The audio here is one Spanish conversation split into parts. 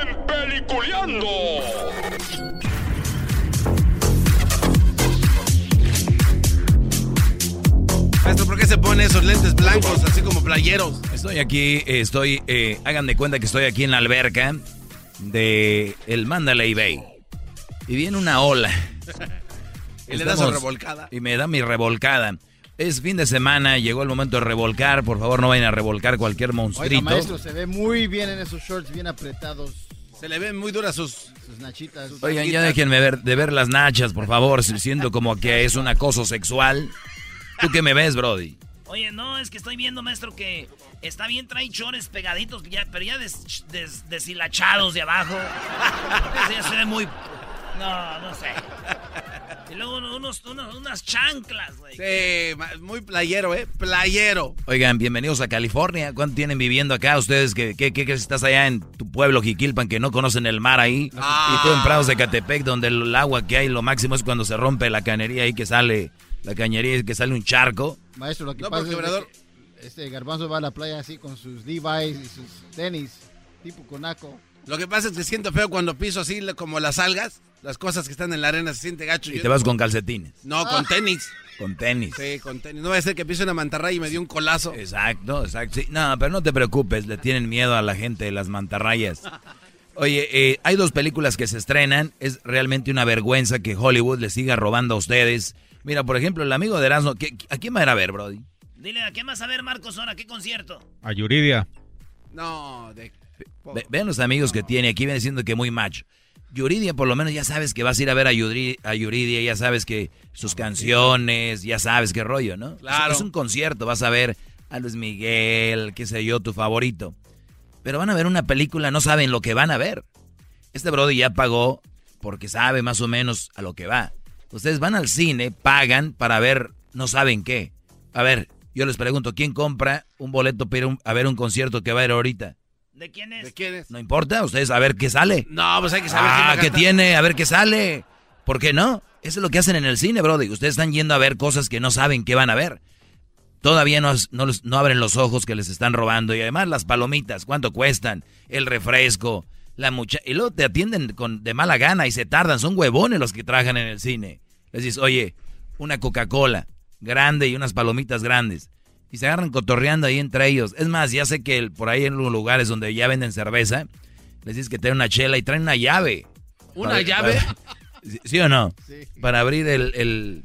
en Peliculeando. Maestro, ¿por qué se pone esos lentes blancos, así como playeros? Estoy aquí, estoy, eh, hagan de cuenta que estoy aquí en la alberca de el Mandalay Bay. Y viene una ola. y le da su revolcada. Y me da mi revolcada. Es fin de semana, llegó el momento de revolcar. Por favor, no vayan a revolcar cualquier Oiga, monstruito. maestro, se ve muy bien en esos shorts, bien apretados, Se le ven muy duras sus... sus nachitas. Oigan, ya déjenme ver, de ver las nachas, por favor, siendo como que es un acoso sexual. ¿Tú qué me ves, Brody? Oye, no, es que estoy viendo, maestro, que está bien, trae chores pegaditos, ya- pero ya des- des- deshilachados de abajo. Ya se ve muy... No, no sé. Y luego unos, unos- unas chanclas, güey. Sí, muy playero, ¿eh? Playero. Oigan, bienvenidos a California. ¿Cuánto tienen viviendo acá ustedes? que que que estás allá en tu pueblo, Jiquilpan, que no conocen el mar ahí? Ah. Y tú en Prados de Catepec, donde el agua que hay, lo máximo es cuando se rompe la cañería ahí que sale, la cañería y que sale un charco. Maestro, lo que No, pasa es que este garbanzo va a la playa así con sus Levi's y sus tenis, tipo conaco. Lo que pasa es que siento feo cuando piso así como las algas, las cosas que están en la arena se siente gacho. Y Yo- te vas con calcetines, No, con tenis. con tenis. Sí, con tenis. No va a ser que pise una mantarraya y me dio un colazo. Exacto, exacto. sí. No, pero no te preocupes, le tienen miedo a la gente de las mantarrayas. Oye, eh, hay dos películas que se estrenan. Es realmente una vergüenza que Hollywood le siga robando a ustedes. Mira, por ejemplo, el amigo de Erasmo, ¿qué- ¿a quién va a ir a ver, Brody? Dile, ¿a qué más a ver, Marcos, ahora? ¿Qué concierto? A Yuridia. No, de... Ve- vean los amigos que tiene, aquí viene diciendo que muy macho. Yuridia, por lo menos ya sabes que vas a ir a ver a, Yuri- a Yuridia, ya sabes que sus canciones, ya sabes qué rollo, ¿no? Claro. Es, es un concierto, vas a ver a Luis Miguel, qué sé yo, tu favorito. Pero van a ver una película, no saben lo que van a ver. Este Brody ya pagó porque sabe más o menos a lo que va. Ustedes van al cine, pagan para ver, no saben qué. A ver, yo les pregunto, ¿quién compra un boleto para ir un- a ver un concierto que va a ir ahorita? ¿De quién es? ¿De quién es? No importa, ustedes a ver qué sale. No, pues hay que saber Ah, ¿qué tiene? A ver qué sale. ¿Por qué no? Eso es lo que hacen en el cine, Brody. Ustedes están yendo a ver cosas que no saben qué van a ver. Todavía no, no, no abren los ojos que les están robando. Y además las palomitas, ¿cuánto cuestan? El refresco, la mucha... Y luego te atienden con, de mala gana y se tardan. Son huevones los que trabajan en el cine. Les dices, oye, una Coca-Cola grande y unas palomitas grandes. Y se agarran cotorreando ahí entre ellos. Es más, ya sé que el- por ahí en los lugares donde ya venden cerveza, les dices que traen una chela y traen una llave. ¿Una Para- llave? para- ¿Sí, sí o no? Sí. Para abrir el... el-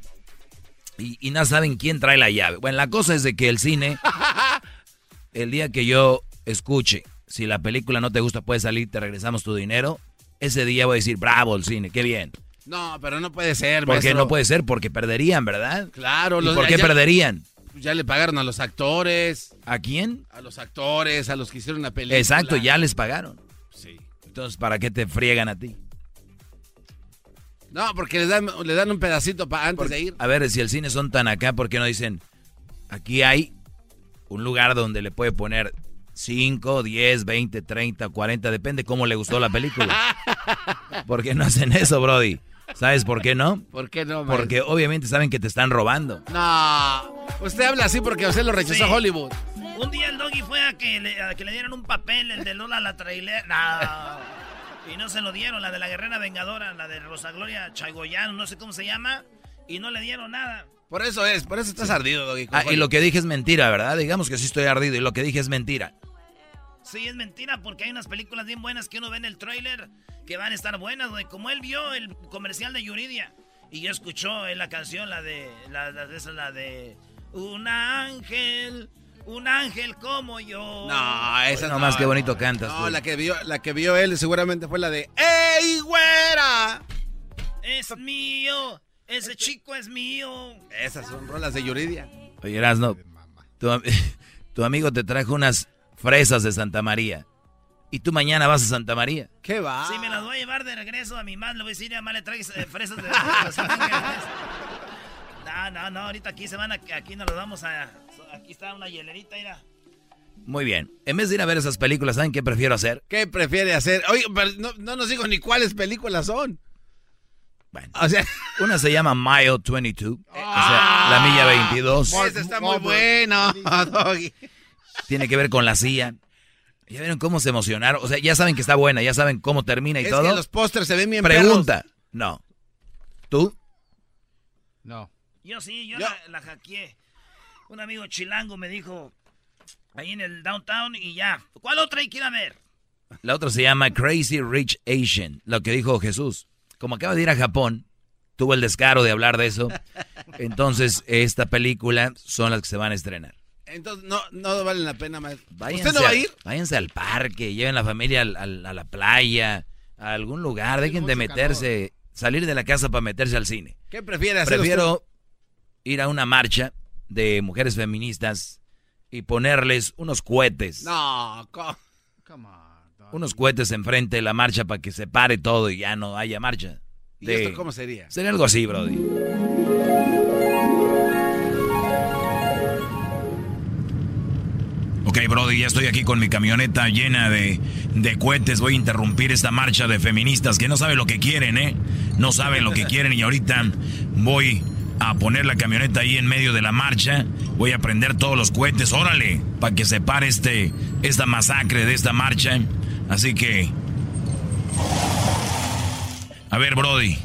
y, y no saben quién trae la llave. Bueno, la cosa es de que el cine, el día que yo escuche, si la película no te gusta, puedes salir, te regresamos tu dinero, ese día voy a decir, bravo el cine, qué bien. No, pero no puede ser, Porque no puede ser, porque perderían, ¿verdad? Claro, ¿Y los- por qué ya- perderían? Ya le pagaron a los actores, ¿A quién? a los actores, a los que hicieron la película. Exacto, ya les pagaron. Sí. Entonces, ¿para qué te friegan a ti? No, porque les dan, le dan un pedacito para antes de ir. A ver, si el cine son tan acá, ¿por qué no dicen, aquí hay un lugar donde le puede poner 5, 10, 20, 30, 40, depende cómo le gustó la película. ¿Por qué no hacen eso, Brody? ¿Sabes por qué no? ¿Por qué no, Porque obviamente saben que te están robando. No, usted habla así porque usted lo rechazó Sí. Hollywood. Un día el doggy fue a que, le, a que le dieran un papel, el de Lola la trailer. No. Y no se lo dieron, la de la guerrera vengadora, la de Rosa Gloria Chagoyano, no sé cómo se llama. Y no le dieron nada. Por eso es, por eso estás ardido, Doggy. Ah, y lo que dije es mentira, ¿verdad? Digamos que sí estoy ardido y lo que dije es mentira. Sí, es mentira, porque hay unas películas bien buenas que uno ve en el tráiler que van a estar buenas, güey. Como él vio el comercial de Yuridia. Y yo escuchó en la canción la de. La, la, esa, la de. Un ángel. Un ángel como yo. No, esa No no. más que bonito cantas. No, tú. la que vio, la que vio él seguramente fue la de ¡Ey, güera! Es mío. Ese chico es mío. Esas son rolas de Yuridia. Oye, Erasno, tu, tu amigo te trajo unas fresas de Santa María. Y tú mañana vas a Santa María. ¿Qué va? Si me las voy a llevar de regreso a mi madre, le voy a decir, mamá, le traes eh, fresas de Los Ángeles. No, no, no, ahorita aquí se van a, aquí nos los vamos a, aquí está una hielerita, mira. Muy bien. En vez de ir a ver esas películas, ¿saben qué prefiero hacer? ¿Qué prefiere hacer? Oye, pero no, no nos digo ni cuáles películas son. Bueno, O sea, una se llama Mile 22, o sea, la milla 22. ese está muy bueno, Doggy. Tiene que ver con la CIA. ¿Ya vieron cómo se emocionaron? O sea, ya saben que está buena, ya saben cómo termina y Es todo. que los pósters se ven bien Pregunta. No. ¿Tú? No. Yo sí, yo, Yo- La, la hackeé. Un amigo chilango me dijo, ahí en el downtown y ya. ¿Cuál otra hay que ir a ver? La otra se llama Crazy Rich Asian, lo que dijo Jesús. Como acaba de ir a Japón, tuvo el descaro de hablar de eso. Entonces, esta película son las que se van a estrenar. Entonces, no, no vale la pena más. Váyanse ¿Usted no va a a- ir? Váyanse al parque, lleven la familia al- al- a la playa, a algún lugar, dejen de meterse, salir de la casa para meterse al cine. ¿Qué prefiere hacer Prefiero ir a una marcha de mujeres feministas y ponerles unos cohetes. No, co- Come on. Unos cohetes enfrente de la marcha para que se pare todo y ya no haya marcha. ¿Y De- esto cómo sería? Sería algo así, Brody. Ok, Brody, ya estoy aquí con mi camioneta llena de, de cohetes. Voy a interrumpir esta marcha de feministas que no saben lo que quieren, ¿eh? No saben lo que quieren y ahorita voy a poner la camioneta ahí en medio de la marcha. Voy a prender todos los cohetes, órale, para que se pare este, esta masacre de esta marcha. Así que... A ver, Brody,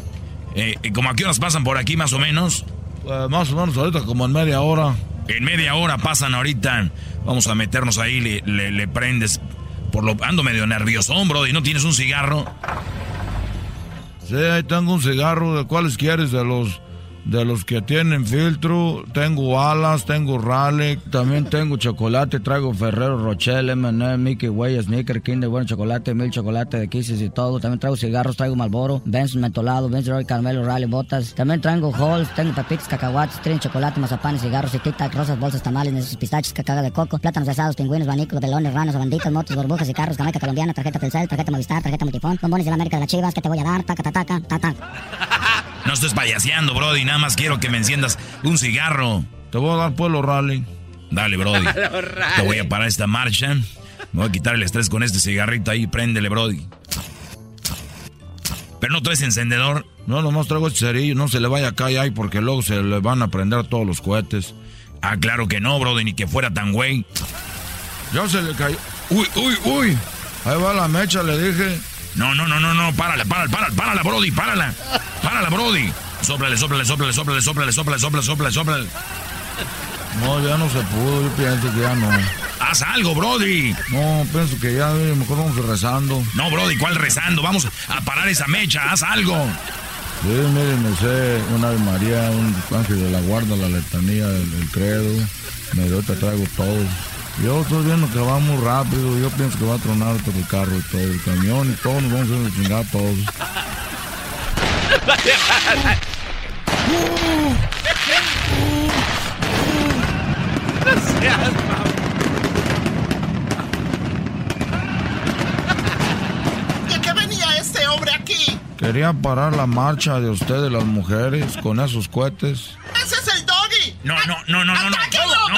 eh, ¿como a qué horas pasan por aquí más o menos? Pues más o menos ahorita como en media hora. En media hora pasan ahorita. Vamos a meternos ahí, le, le- le prendes. Por lo ando medio nerviosón, bro. ¿Y no tienes un cigarro? Sí, ahí tengo un cigarro. ¿De cuáles quieres? De los de los que tienen filtro. Tengo alas, tengo raleigh. También tengo chocolate. Traigo Ferrero Rocher, M&M, Mickey Way, Snicker, Kinder, bueno chocolate, mil chocolate de Kisses y todo. También traigo cigarros, traigo Malboro, Benson mentolado, Benson Roy Carmelo, Raleigh, botas. También traigo Halls, tengo papitas, cacahuates, tren, chocolate, mazapanes, cigarros y tic-tac, rosas, bolsas, tamales, necesitas pistachos, cacaga de coco, plátanos asados, pingüinos, banículos, velones, ranas, banditas, motos, burbujas y carros, jamaica colombiana, tarjeta Telcel, tarjeta Movistar, tarjeta Multifón, bombones de la América de las Chivas, que te voy a dar, taca, taca, taca, taca. No estés payaseando, Brody. Nada más quiero que me enciendas un cigarro. Te voy a dar pueblo rally. Dale, Brody. Te voy a parar esta marcha. Me voy a quitar el estrés con este cigarrito ahí. Préndele, Brody. Pero no traes encendedor. No, nomás traigo este cerillo. No se le vaya a caer ahí porque luego se le van a prender todos los cohetes. Ah, claro que no, Brody. Ni que fuera tan güey. Ya se le cayó. Uy, uy, uy. Ahí va la mecha, le dije. No, no, no, no, no. Párala, párala, párala, párala, Brody. Párala. Párala, Brody. Sóplale, sóplale, sóplale, sóplale, sóplale, sóplale, sóplale, sóplale, sóplale. No, ya no se pudo. Yo pienso que ya no. Haz algo, Brody. No, pienso que ya eh, mejor vamos rezando. No, Brody, ¿cuál rezando? Vamos a parar esa mecha. Haz algo. Sí, mire, me sé una Ave María, un ángel de la guarda, la letanía, el, el credo. Me doy, te traigo todo. Yo estoy viendo que va muy rápido. Yo pienso que va a tronar todo el carro y todo el camión y todo. Nos vamos a ir a chingar todos. ¿De qué venía este hombre aquí? Quería parar la marcha de ustedes, las mujeres, con esos cohetes. ¡Ese es el doggy! No, no, no, no, no, no.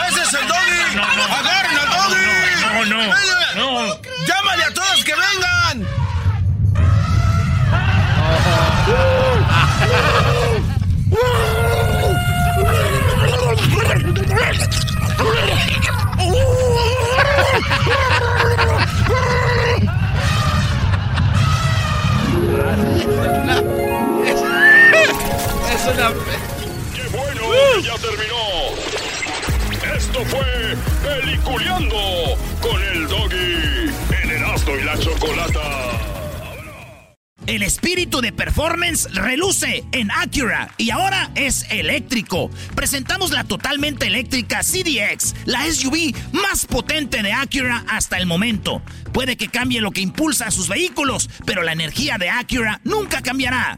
¡Ese es el doggy! ¡Agarren al doggy! No, no, no. ¡Llámale a todos que vengan! Peliculeando con el Doggy en Erasmo y la Chocolata. El espíritu de performance reluce en Acura y ahora es eléctrico. Presentamos la totalmente eléctrica CDX, la SUV más potente de Acura hasta el momento. Puede que cambie lo que impulsa a sus vehículos, pero la energía de Acura nunca cambiará.